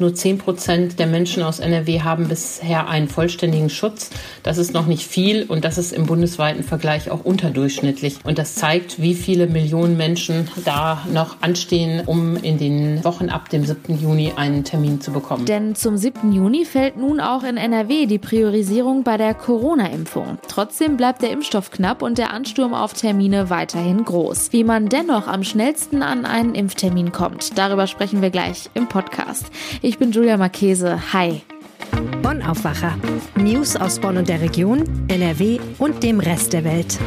Nur 10 Prozent der Menschen aus NRW haben bisher einen vollständigen Schutz. Das ist noch nicht viel und das ist im bundesweiten Vergleich auch unterdurchschnittlich. Und das zeigt, wie viele Millionen Menschen da noch anstehen, um in den Wochen ab dem 7. Juni einen Termin zu bekommen. Denn zum 7. Juni fällt nun auch in NRW die Priorisierung bei der Corona-Impfung. Trotzdem bleibt der Impfstoff knapp und der Ansturm auf Termine weiterhin groß. Wie man dennoch am schnellsten an einen Impftermin kommt, darüber sprechen wir gleich im Podcast. Ich bin Julia Marchese. Hi. Bonn Aufwacher. News aus Bonn und der Region, NRW und dem Rest der Welt.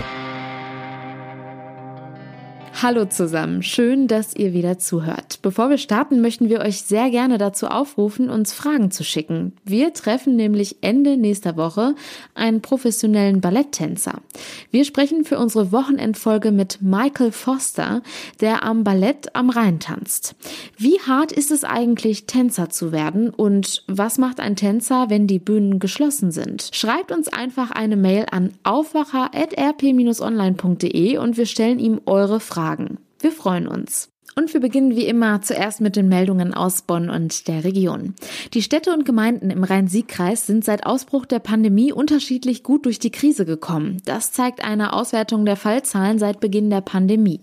Hallo zusammen, schön, dass ihr wieder zuhört. Bevor wir starten, möchten wir euch sehr gerne dazu aufrufen, uns Fragen zu schicken. Wir treffen nämlich Ende nächster Woche einen professionellen Balletttänzer. Wir sprechen für unsere Wochenendfolge mit Michael Foster, der am Ballett am Rhein tanzt. Wie hart ist es eigentlich, Tänzer zu werden und was macht ein Tänzer, wenn die Bühnen geschlossen sind? Schreibt uns einfach eine Mail an aufwacher.rp-online.de und wir stellen ihm eure Fragen. Fragen. Wir freuen uns. Und wir beginnen wie immer zuerst mit den Meldungen aus Bonn und der Region. Die Städte und Gemeinden im Rhein-Sieg-Kreis sind seit Ausbruch der Pandemie unterschiedlich gut durch die Krise gekommen. Das zeigt eine Auswertung der Fallzahlen seit Beginn der Pandemie.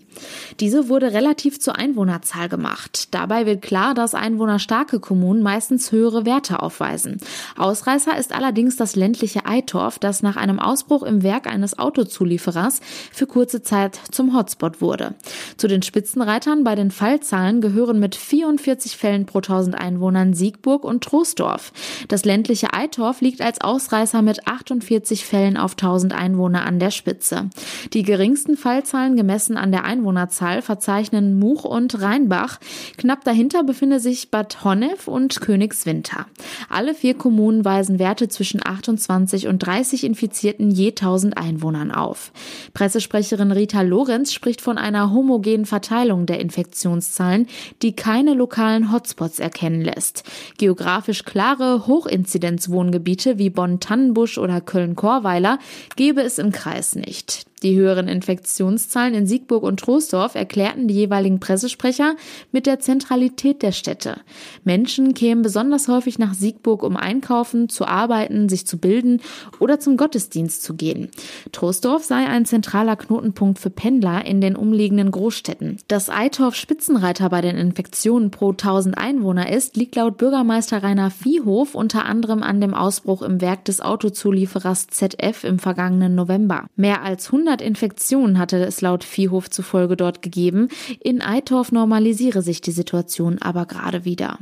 Diese wurde relativ zur Einwohnerzahl gemacht. Dabei wird klar, dass einwohnerstarke Kommunen meistens höhere Werte aufweisen. Ausreißer ist allerdings das ländliche Eitorf, das nach einem Ausbruch im Werk eines Autozulieferers für kurze Zeit zum Hotspot wurde. Zu den Spitzenreitern bei den Fallzahlen gehören mit 44 Fällen pro 1000 Einwohnern Siegburg und Troisdorf. Das ländliche Eitorf liegt als Ausreißer mit 48 Fällen auf 1000 Einwohner an der Spitze. Die geringsten Fallzahlen gemessen an der Einwohnerzahl verzeichnen Much und Rheinbach. Knapp dahinter befinde sich Bad Honnef und Königswinter. Alle vier Kommunen weisen Werte zwischen 28 und 30 Infizierten je 1000 Einwohnern auf. Pressesprecherin Rita Lorenz spricht von einer homogenen Verteilung der Infektionen Infektionszahlen, die keine lokalen Hotspots erkennen lässt. Geografisch klare Hochinzidenzwohngebiete wie Bonn-Tannenbusch oder Köln-Korweiler gäbe es im Kreis nicht. Die höheren Infektionszahlen in Siegburg und Troisdorf erklärten die jeweiligen Pressesprecher mit der Zentralität der Städte. Menschen kämen besonders häufig nach Siegburg, um einkaufen, zu arbeiten, sich zu bilden oder zum Gottesdienst zu gehen. Troisdorf sei ein zentraler Knotenpunkt für Pendler in den umliegenden Großstädten. Dass Eitorf Spitzenreiter bei den Infektionen pro 1000 Einwohner ist, liegt laut Bürgermeister Rainer Viehhof unter anderem an dem Ausbruch im Werk des Autozulieferers ZF im vergangenen November. Mehr als 100 100 Infektionen hatte es laut Viehhof zufolge dort gegeben. In Eitorf normalisiere sich die Situation aber gerade wieder.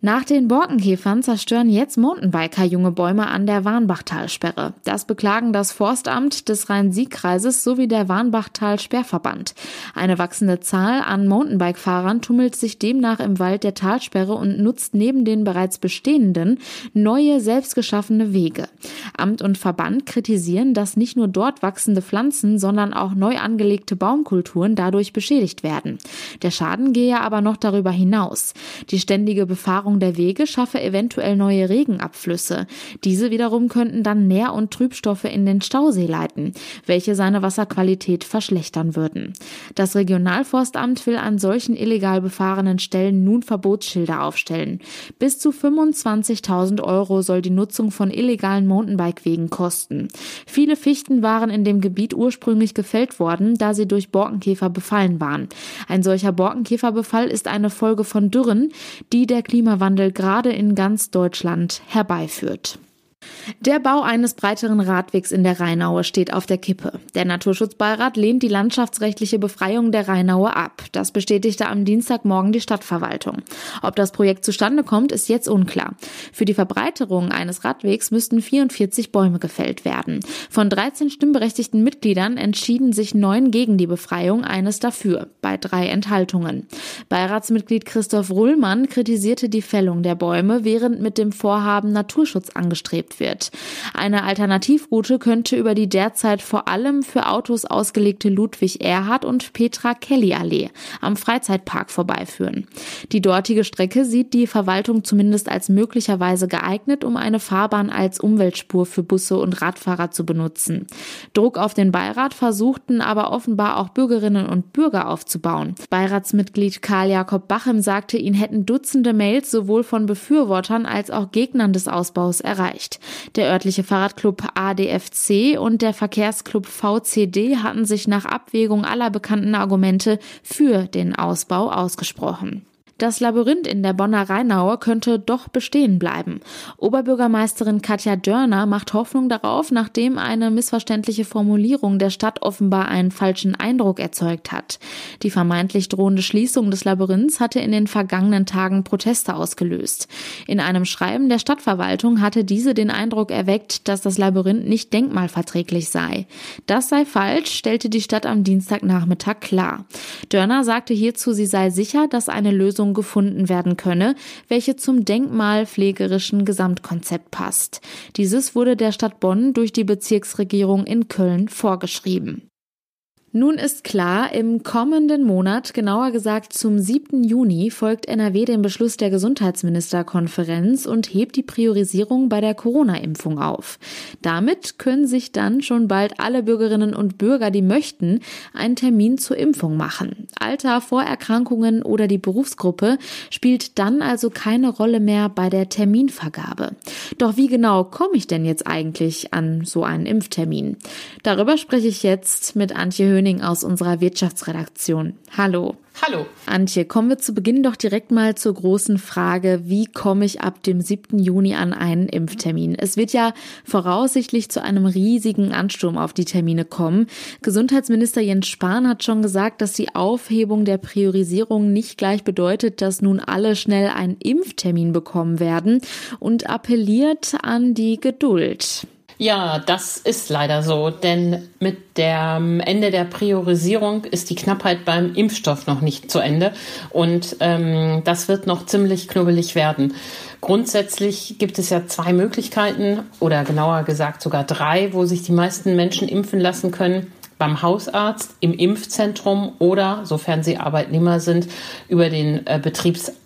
Nach den Borkenkäfern zerstören jetzt Mountainbiker junge Bäume an der Warnbachtalsperre. Das beklagen das Forstamt des Rhein-Sieg-Kreises sowie der Warnbachtal-Sperrverband. Eine wachsende Zahl an Mountainbike-Fahrern tummelt sich demnach im Wald der Talsperre und nutzt neben den bereits bestehenden neue selbstgeschaffene Wege. Amt und Verband kritisieren, dass nicht nur dort wachsende Pflanzen, sondern auch neu angelegte Baumkulturen dadurch beschädigt werden. Der Schaden gehe aber noch darüber hinaus. Die ständige Befahrung Befahrung der Wege schaffe eventuell neue Regenabflüsse. Diese wiederum könnten dann Nähr- und Trübstoffe in den Stausee leiten, welche seine Wasserqualität verschlechtern würden. Das Regionalforstamt will an solchen illegal befahrenen Stellen nun Verbotsschilder aufstellen. Bis zu 25.000 Euro soll die Nutzung von illegalen Mountainbike-Wegen kosten. Viele Fichten waren in dem Gebiet ursprünglich gefällt worden, da sie durch Borkenkäfer befallen waren. Ein solcher Borkenkäferbefall ist eine Folge von Dürren, die der Klimawandel Klimawandel gerade in ganz Deutschland herbeiführt. Der Bau eines breiteren Radwegs in der Rheinaue steht auf der Kippe. Der Naturschutzbeirat lehnt die landschaftsrechtliche Befreiung der Rheinaue ab. Das bestätigte am Dienstagmorgen die Stadtverwaltung. Ob das Projekt zustande kommt, ist jetzt unklar. Für die Verbreiterung eines Radwegs müssten 44 Bäume gefällt werden. Von 13 stimmberechtigten Mitgliedern entschieden sich neun gegen die Befreiung, eines dafür, bei drei Enthaltungen. Beiratsmitglied Christoph Rullmann kritisierte die Fällung der Bäume, während mit dem Vorhaben Naturschutz angestrebt gelebt wird. Eine Alternativroute könnte über die derzeit vor allem für Autos ausgelegte Ludwig Erhard und Petra Kelly Allee am Freizeitpark vorbeiführen. Die dortige Strecke sieht die Verwaltung zumindest als möglicherweise geeignet, um eine Fahrbahn als Umweltspur für Busse und Radfahrer zu benutzen. Druck auf den Beirat versuchten aber offenbar auch Bürgerinnen und Bürger aufzubauen. Beiratsmitglied Karl Jakob Bachem sagte, ihn hätten Dutzende Mails sowohl von Befürwortern als auch Gegnern des Ausbaus erreicht. Der örtliche Fahrradclub ADFC und der Verkehrsclub VCD hatten sich nach Abwägung aller bekannten Argumente für den Ausbau ausgesprochen. Das Labyrinth in der Bonner Rheinaue könnte doch bestehen bleiben. Oberbürgermeisterin Katja Dörner macht Hoffnung darauf, nachdem eine missverständliche Formulierung der Stadt offenbar einen falschen Eindruck erzeugt hat. Die vermeintlich drohende Schließung des Labyrinths hatte in den vergangenen Tagen Proteste ausgelöst. In einem Schreiben der Stadtverwaltung hatte diese den Eindruck erweckt, dass das Labyrinth nicht denkmalverträglich sei. Das sei falsch, stellte die Stadt am Dienstagnachmittag klar. Dörner sagte hierzu, sie sei sicher, dass eine Lösung Lösung gefunden werden könne, welche zum denkmalpflegerischen Gesamtkonzept passt. Dieses wurde der Stadt Bonn durch die Bezirksregierung in Köln vorgeschrieben. Nun ist klar, im kommenden Monat, genauer gesagt zum 7. Juni, folgt NRW dem Beschluss der Gesundheitsministerkonferenz und hebt die Priorisierung bei der Corona-Impfung auf. Damit können sich dann schon bald alle Bürgerinnen und Bürger, die möchten, einen Termin zur Impfung machen. Alter, Vorerkrankungen oder die Berufsgruppe spielt dann also keine Rolle mehr bei der Terminvergabe. Doch wie genau komme ich denn jetzt eigentlich an so einen Impftermin? Darüber spreche ich jetzt mit Antje Höning aus unserer Wirtschaftsredaktion. Hallo. Hallo. Antje, kommen wir zu Beginn doch direkt mal zur großen Frage, wie komme ich ab dem 7. Juni an einen Impftermin? Es wird ja voraussichtlich zu einem riesigen Ansturm auf die Termine kommen. Gesundheitsminister Jens Spahn hat schon gesagt, dass die Aufhebung der Priorisierung nicht gleich bedeutet, dass nun alle schnell einen Impftermin bekommen werden und appelliert an die Geduld. Ja, das ist leider so, denn mit dem Ende der Priorisierung ist die Knappheit beim Impfstoff noch nicht zu Ende und ähm, das wird noch ziemlich knubbelig werden. Grundsätzlich gibt es ja zwei Möglichkeiten oder genauer gesagt sogar drei, wo sich die meisten Menschen impfen lassen können beim Hausarzt, im Impfzentrum oder, sofern sie Arbeitnehmer sind, über den äh, Betriebsarzt.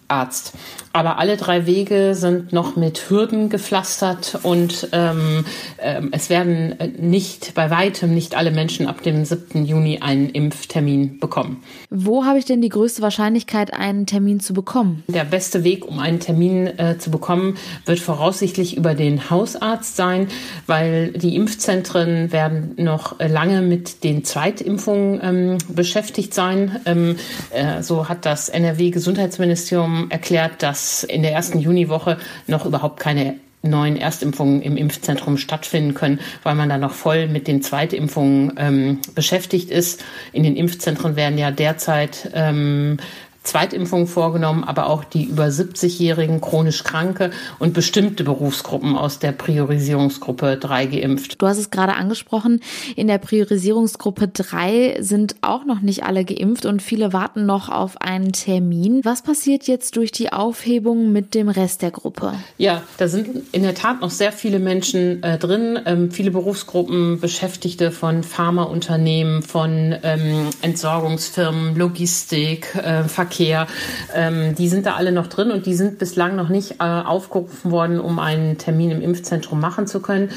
Aber alle drei Wege sind noch mit Hürden gepflastert und ähm, ähm, es werden äh, nicht bei weitem nicht alle Menschen ab dem 7. Juni einen Impftermin bekommen. Wo habe ich denn die größte Wahrscheinlichkeit, einen Termin zu bekommen? Der beste Weg, um einen Termin äh, zu bekommen, wird voraussichtlich über den Hausarzt sein, weil die Impfzentren werden noch lange mit den Zweitimpfungen ähm, beschäftigt sein. Ähm, äh, so hat das NRW-Gesundheitsministerium erklärt, dass in der ersten Juniwoche noch überhaupt keine neuen Erstimpfungen im Impfzentrum stattfinden können, weil man da noch voll mit den Zweitimpfungen ähm, beschäftigt ist. In den Impfzentren werden ja derzeit ähm, Zweitimpfungen vorgenommen, aber auch die über 70-jährigen chronisch Kranke und bestimmte Berufsgruppen aus der Priorisierungsgruppe 3 geimpft. Du hast es gerade angesprochen, in der Priorisierungsgruppe 3 sind auch noch nicht alle geimpft und viele warten noch auf einen Termin. Was passiert jetzt durch die Aufhebung mit dem Rest der Gruppe? Ja, da sind in der Tat noch sehr viele Menschen äh, drin, ähm, viele Berufsgruppen, Beschäftigte von Pharmaunternehmen, von ähm, Entsorgungsfirmen, Logistik, äh, Verkehr Verkehr, ähm, die sind da alle noch drin und die sind bislang noch nicht äh, aufgerufen worden, um einen Termin im Impfzentrum machen zu können.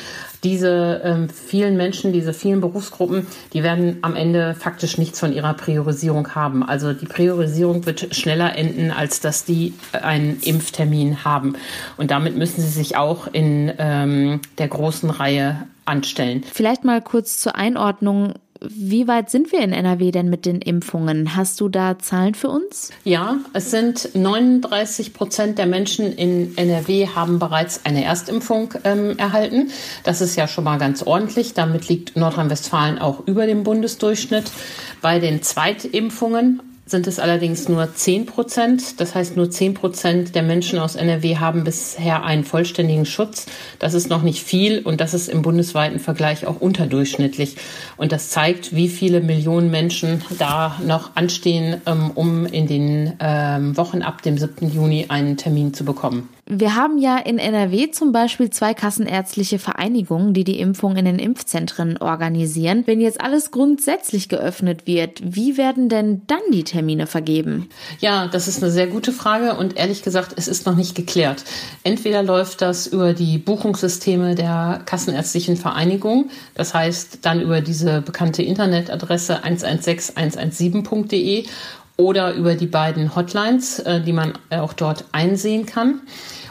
Diese ähm, vielen Menschen, diese vielen Berufsgruppen, die werden am Ende faktisch nichts von ihrer Priorisierung haben. Also die Priorisierung wird schneller enden, als dass die einen Impftermin haben. Und damit müssen sie sich auch in ähm, der großen Reihe anstellen. Vielleicht mal kurz zur Einordnung. Wie weit sind wir in NRW denn mit den Impfungen? Hast du da Zahlen für uns? Ja, es sind 39 Prozent der Menschen in NRW haben bereits eine Erstimpfung ähm, erhalten. Das ist ja schon mal ganz ordentlich. Damit liegt Nordrhein-Westfalen auch über dem Bundesdurchschnitt. Bei den Zweitimpfungen sind es allerdings nur 10 Prozent. Das heißt, nur 10 Prozent der Menschen aus NRW haben bisher einen vollständigen Schutz. Das ist noch nicht viel und das ist im bundesweiten Vergleich auch unterdurchschnittlich. Und das zeigt, wie viele Millionen Menschen da noch anstehen, ähm, um in den ähm, Wochen ab dem 7. Juni einen Termin zu bekommen. Wir haben ja in NRW zum Beispiel zwei kassenärztliche Vereinigungen, die die Impfung in den Impfzentren organisieren. Wenn jetzt alles grundsätzlich geöffnet wird, wie werden denn dann die Termine vergeben? Ja, das ist eine sehr gute Frage und ehrlich gesagt, es ist noch nicht geklärt. Entweder läuft das über die Buchungssysteme der kassenärztlichen Vereinigung, das heißt dann über diese bekannte Internetadresse 116117.de oder über die beiden Hotlines, äh, die man auch dort einsehen kann.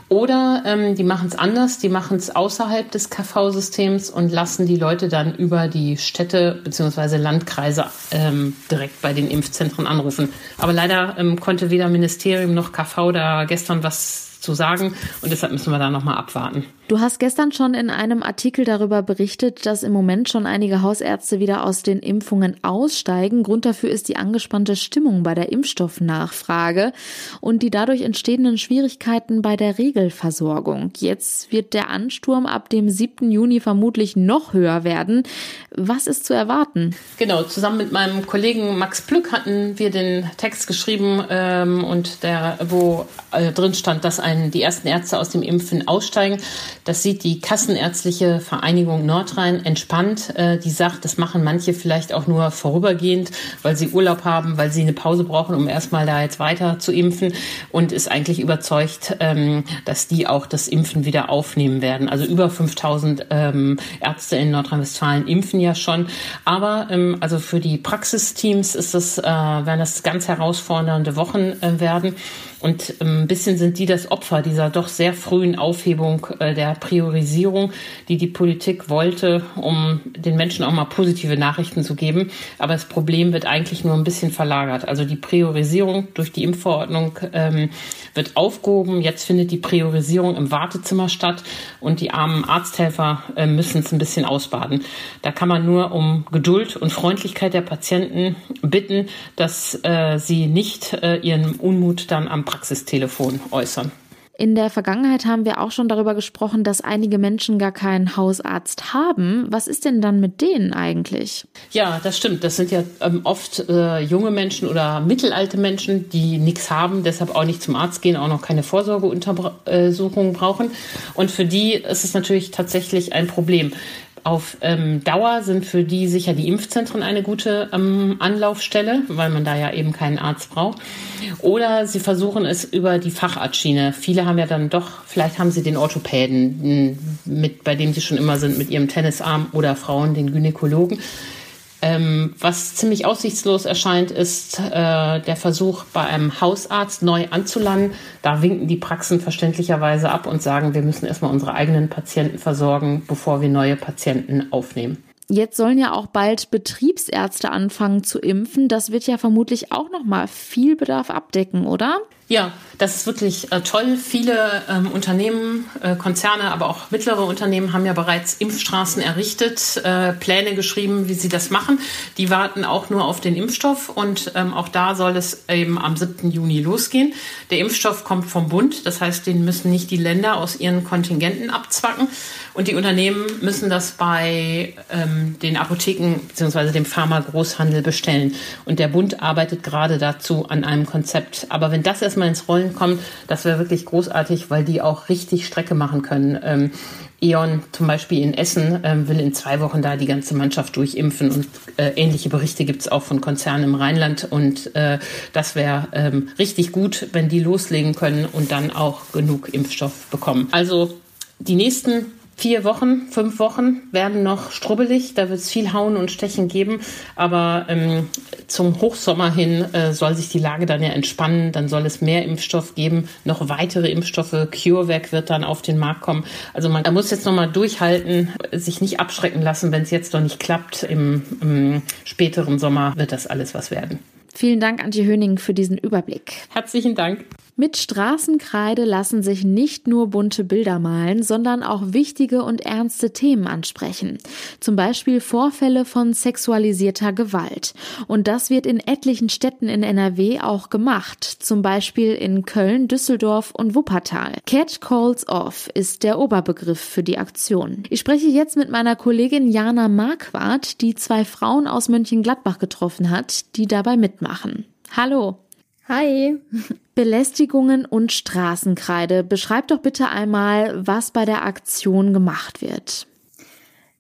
Oder ähm, die machen es anders, die machen es außerhalb des KV-Systems und lassen die Leute dann über die Städte bzw. Landkreise ähm, direkt bei den Impfzentren anrufen. Aber leider ähm, konnte weder Ministerium noch KV da gestern was zu sagen. Und deshalb müssen wir da nochmal abwarten. Du hast gestern schon in einem Artikel darüber berichtet, dass im Moment schon einige Hausärzte wieder aus den Impfungen aussteigen. Grund dafür ist die angespannte Stimmung bei der Impfstoffnachfrage und die dadurch entstehenden Schwierigkeiten bei der Regelversorgung. Jetzt wird der Ansturm ab dem 7. Juni vermutlich noch höher werden. Was ist zu erwarten? Genau, zusammen mit meinem Kollegen Max Plück hatten wir den Text geschrieben ähm, und der, wo äh, drin stand, dass ein, die ersten Ärzte aus dem Impfen aussteigen. Das sieht die Kassenärztliche Vereinigung Nordrhein entspannt. Äh, die sagt, das machen manche vielleicht auch nur vorübergehend, weil sie Urlaub haben, weil sie eine Pause brauchen, um erstmal da jetzt weiter zu impfen und ist eigentlich überzeugt, ähm, dass die auch das Impfen wieder aufnehmen werden. Also über 5000 ähm, Ärzte in Nordrhein-Westfalen impfen ja schon. Aber ähm, also für die Praxisteams ist das, äh, werden das ganz herausfordernde Wochen äh, werden. Und ähm, ein bisschen sind die das Opfer dieser doch sehr frühen Aufhebung äh, der Priorisierung, die die Politik wollte, um den Menschen auch mal positive Nachrichten zu geben. Aber das Problem wird eigentlich nur ein bisschen verlagert. Also die Priorisierung durch die Impfverordnung ähm, wird aufgehoben. Jetzt findet die Priorisierung im Wartezimmer statt und die armen Arzthelfer äh, müssen es ein bisschen ausbaden. Da kann man nur um Geduld und Freundlichkeit der Patienten bitten, dass äh, sie nicht äh, ihren Unmut dann am Praxistelefon äußern. In der Vergangenheit haben wir auch schon darüber gesprochen, dass einige Menschen gar keinen Hausarzt haben. Was ist denn dann mit denen eigentlich? Ja, das stimmt. Das sind ja ähm, oft äh, junge Menschen oder mittelalte Menschen, die nichts haben, deshalb auch nicht zum Arzt gehen, auch noch keine Vorsorgeuntersuchung brauchen. Und für die ist es natürlich tatsächlich ein Problem auf ähm, Dauer sind für die sicher die Impfzentren eine gute ähm, Anlaufstelle, weil man da ja eben keinen Arzt braucht. Oder sie versuchen es über die Facharztschiene. Viele haben ja dann doch, vielleicht haben sie den Orthopäden, mit, bei dem sie schon immer sind, mit ihrem Tennisarm oder Frauen den Gynäkologen. Ähm, was ziemlich aussichtslos erscheint, ist äh, der Versuch, bei einem Hausarzt neu anzulanden. Da winken die Praxen verständlicherweise ab und sagen, wir müssen erstmal unsere eigenen Patienten versorgen, bevor wir neue Patienten aufnehmen. Jetzt sollen ja auch bald Betriebsärzte anfangen zu impfen. Das wird ja vermutlich auch noch mal viel Bedarf abdecken, oder? Ja, das ist wirklich äh, toll. Viele ähm, Unternehmen, äh, Konzerne, aber auch mittlere Unternehmen haben ja bereits Impfstraßen errichtet, äh, Pläne geschrieben, wie sie das machen. Die warten auch nur auf den Impfstoff und ähm, auch da soll es eben am 7. Juni losgehen. Der Impfstoff kommt vom Bund, das heißt, den müssen nicht die Länder aus ihren Kontingenten abzwacken und die Unternehmen müssen das bei ähm, den Apotheken bzw. dem Pharma-Großhandel bestellen. Und der Bund arbeitet gerade dazu an einem Konzept. Aber wenn das erstmal ins Rollen kommt, das wäre wirklich großartig, weil die auch richtig Strecke machen können. Ähm, E.ON zum Beispiel in Essen ähm, will in zwei Wochen da die ganze Mannschaft durchimpfen und äh, ähnliche Berichte gibt es auch von Konzernen im Rheinland und äh, das wäre ähm, richtig gut, wenn die loslegen können und dann auch genug Impfstoff bekommen. Also die nächsten Vier Wochen, fünf Wochen werden noch strubbelig. Da wird es viel Hauen und Stechen geben. Aber ähm, zum Hochsommer hin äh, soll sich die Lage dann ja entspannen. Dann soll es mehr Impfstoff geben, noch weitere Impfstoffe. CureVac wird dann auf den Markt kommen. Also man muss jetzt nochmal durchhalten, sich nicht abschrecken lassen, wenn es jetzt noch nicht klappt. Im, Im späteren Sommer wird das alles was werden. Vielen Dank, Antje Höning, für diesen Überblick. Herzlichen Dank. Mit Straßenkreide lassen sich nicht nur bunte Bilder malen, sondern auch wichtige und ernste Themen ansprechen. Zum Beispiel Vorfälle von sexualisierter Gewalt. Und das wird in etlichen Städten in NRW auch gemacht. Zum Beispiel in Köln, Düsseldorf und Wuppertal. Cat Calls Off ist der Oberbegriff für die Aktion. Ich spreche jetzt mit meiner Kollegin Jana Marquardt, die zwei Frauen aus Mönchengladbach getroffen hat, die dabei mitmachen. Hallo. Hi. Belästigungen und Straßenkreide. Beschreib doch bitte einmal, was bei der Aktion gemacht wird.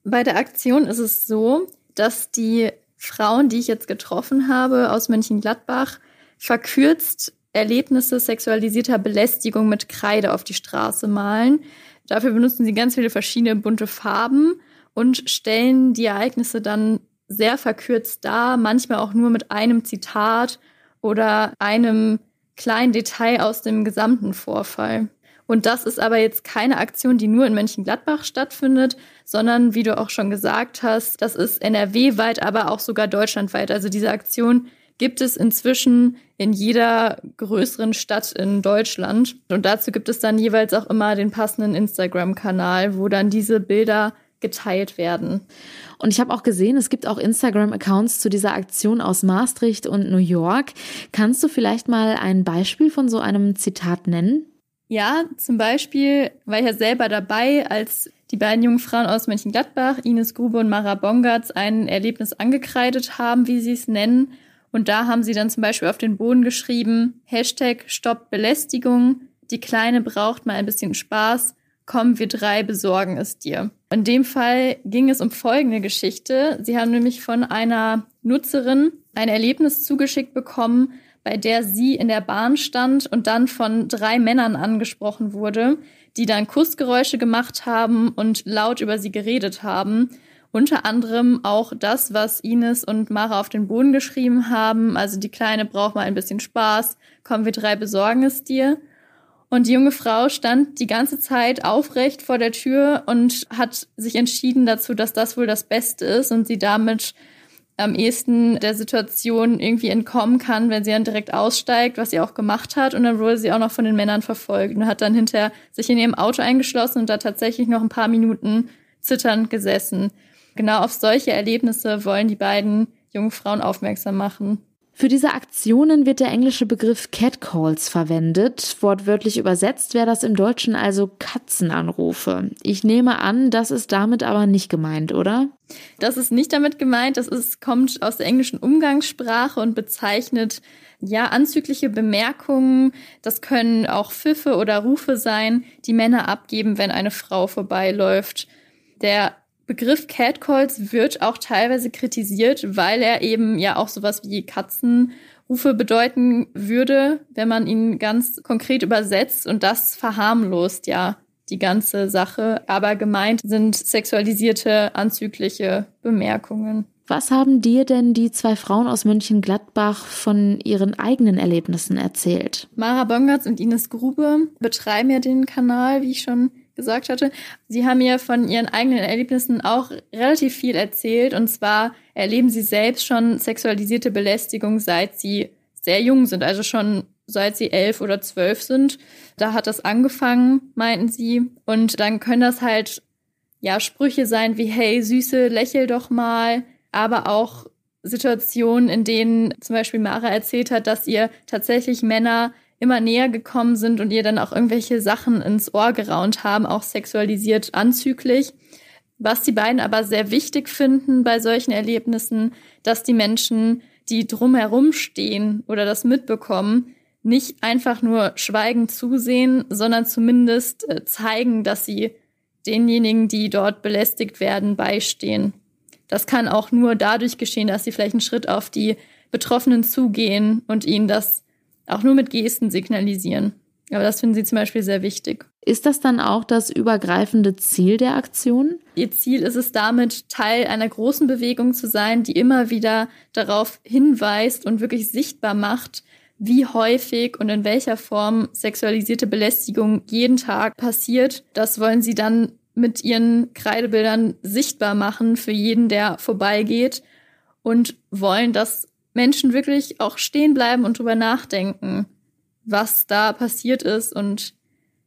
Bei der Aktion ist es so, dass die Frauen, die ich jetzt getroffen habe aus Mönchengladbach, verkürzt Erlebnisse sexualisierter Belästigung mit Kreide auf die Straße malen. Dafür benutzen sie ganz viele verschiedene bunte Farben und stellen die Ereignisse dann sehr verkürzt dar, manchmal auch nur mit einem Zitat oder einem kleinen Detail aus dem gesamten Vorfall. Und das ist aber jetzt keine Aktion, die nur in Mönchengladbach stattfindet, sondern wie du auch schon gesagt hast, das ist NRW-weit, aber auch sogar deutschlandweit. Also diese Aktion gibt es inzwischen in jeder größeren Stadt in Deutschland. Und dazu gibt es dann jeweils auch immer den passenden Instagram-Kanal, wo dann diese Bilder geteilt werden. Und ich habe auch gesehen, es gibt auch Instagram-Accounts zu dieser Aktion aus Maastricht und New York. Kannst du vielleicht mal ein Beispiel von so einem Zitat nennen? Ja, zum Beispiel war ich ja selber dabei, als die beiden jungen Frauen aus Mönchengladbach, Ines Grube und Mara Bongartz, ein Erlebnis angekreidet haben, wie sie es nennen. Und da haben sie dann zum Beispiel auf den Boden geschrieben, Hashtag Stopp Belästigung, die Kleine braucht mal ein bisschen Spaß, komm, wir drei besorgen es dir. In dem Fall ging es um folgende Geschichte. Sie haben nämlich von einer Nutzerin ein Erlebnis zugeschickt bekommen, bei der sie in der Bahn stand und dann von drei Männern angesprochen wurde, die dann Kussgeräusche gemacht haben und laut über sie geredet haben. Unter anderem auch das, was Ines und Mara auf den Boden geschrieben haben. Also die Kleine braucht mal ein bisschen Spaß. Komm, wir drei besorgen es dir. Und die junge Frau stand die ganze Zeit aufrecht vor der Tür und hat sich entschieden dazu, dass das wohl das Beste ist und sie damit am ehesten der Situation irgendwie entkommen kann, wenn sie dann direkt aussteigt, was sie auch gemacht hat. Und dann wurde sie auch noch von den Männern verfolgt und hat dann hinterher sich in ihrem Auto eingeschlossen und da tatsächlich noch ein paar Minuten zitternd gesessen. Genau auf solche Erlebnisse wollen die beiden jungen Frauen aufmerksam machen. Für diese Aktionen wird der englische Begriff Catcalls verwendet. Wortwörtlich übersetzt wäre das im Deutschen also Katzenanrufe. Ich nehme an, das ist damit aber nicht gemeint, oder? Das ist nicht damit gemeint. Das ist, kommt aus der englischen Umgangssprache und bezeichnet ja, anzügliche Bemerkungen, das können auch Pfiffe oder Rufe sein, die Männer abgeben, wenn eine Frau vorbeiläuft. Der Begriff Catcalls wird auch teilweise kritisiert, weil er eben ja auch sowas wie Katzenrufe bedeuten würde, wenn man ihn ganz konkret übersetzt und das verharmlost ja die ganze Sache. Aber gemeint sind sexualisierte, anzügliche Bemerkungen. Was haben dir denn die zwei Frauen aus Mönchengladbach von ihren eigenen Erlebnissen erzählt? Mara Bongatz und Ines Grube betreiben ja den Kanal, wie ich schon gesagt hatte. Sie haben mir von ihren eigenen Erlebnissen auch relativ viel erzählt. Und zwar erleben sie selbst schon sexualisierte Belästigung, seit sie sehr jung sind, also schon seit sie elf oder zwölf sind. Da hat das angefangen, meinten sie. Und dann können das halt, ja, Sprüche sein wie, hey, Süße, lächel doch mal. Aber auch Situationen, in denen zum Beispiel Mara erzählt hat, dass ihr tatsächlich Männer immer näher gekommen sind und ihr dann auch irgendwelche Sachen ins Ohr geraunt haben, auch sexualisiert anzüglich. Was die beiden aber sehr wichtig finden bei solchen Erlebnissen, dass die Menschen, die drumherum stehen oder das mitbekommen, nicht einfach nur schweigend zusehen, sondern zumindest äh, zeigen, dass sie denjenigen, die dort belästigt werden, beistehen. Das kann auch nur dadurch geschehen, dass sie vielleicht einen Schritt auf die Betroffenen zugehen und ihnen das auch nur mit Gesten signalisieren. Aber das finden sie zum Beispiel sehr wichtig. Ist das dann auch das übergreifende Ziel der Aktion? Ihr Ziel ist es damit, Teil einer großen Bewegung zu sein, die immer wieder darauf hinweist und wirklich sichtbar macht, wie häufig und in welcher Form sexualisierte Belästigung jeden Tag passiert. Das wollen sie dann mit ihren Kreidebildern sichtbar machen für jeden, der vorbeigeht und wollen, dass Menschen wirklich auch stehen bleiben und drüber nachdenken, was da passiert ist und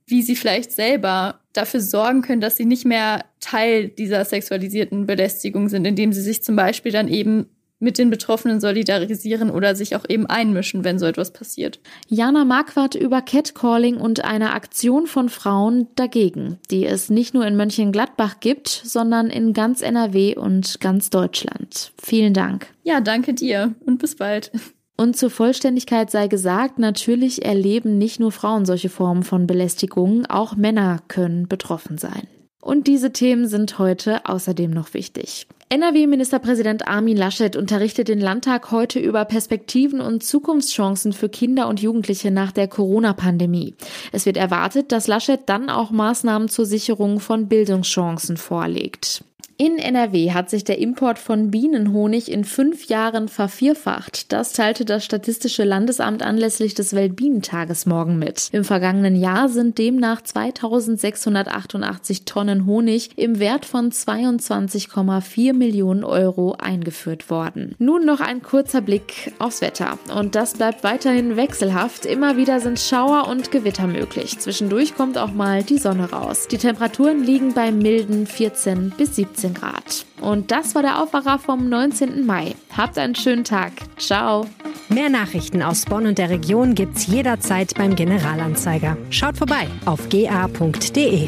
wie sie vielleicht selber dafür sorgen können, dass sie nicht mehr Teil dieser sexualisierten Belästigung sind, indem sie sich zum Beispiel dann eben mit den Betroffenen solidarisieren oder sich auch eben einmischen, wenn so etwas passiert. Jana Marquardt über Catcalling und eine Aktion von Frauen dagegen, die es nicht nur in Mönchengladbach gibt, sondern in ganz NRW und ganz Deutschland. Vielen Dank. Ja, danke dir und bis bald. Und zur Vollständigkeit sei gesagt, natürlich erleben nicht nur Frauen solche Formen von Belästigung, auch Männer können betroffen sein. Und diese Themen sind heute außerdem noch wichtig. NRW-Ministerpräsident Armin Laschet unterrichtet den Landtag heute über Perspektiven und Zukunftschancen für Kinder und Jugendliche nach der Corona-Pandemie. Es wird erwartet, dass Laschet dann auch Maßnahmen zur Sicherung von Bildungschancen vorlegt. In NRW hat sich der Import von Bienenhonig in fünf Jahren vervierfacht. Das teilte das Statistische Landesamt anlässlich des Weltbienentages morgen mit. Im vergangenen Jahr sind demnach 2688 Tonnen Honig im Wert von 22,4 Millionen Euro eingeführt worden. Nun noch ein kurzer Blick aufs Wetter. Und das bleibt weiterhin wechselhaft. Immer wieder sind Schauer und Gewitter möglich. Zwischendurch kommt auch mal die Sonne raus. Die Temperaturen liegen bei milden 14 bis 17 15 Grad. Und das war der Aufwacher vom 19. Mai. Habt einen schönen Tag. Ciao. Mehr Nachrichten aus Bonn und der Region gibt's jederzeit beim Generalanzeiger. Schaut vorbei auf ga.de.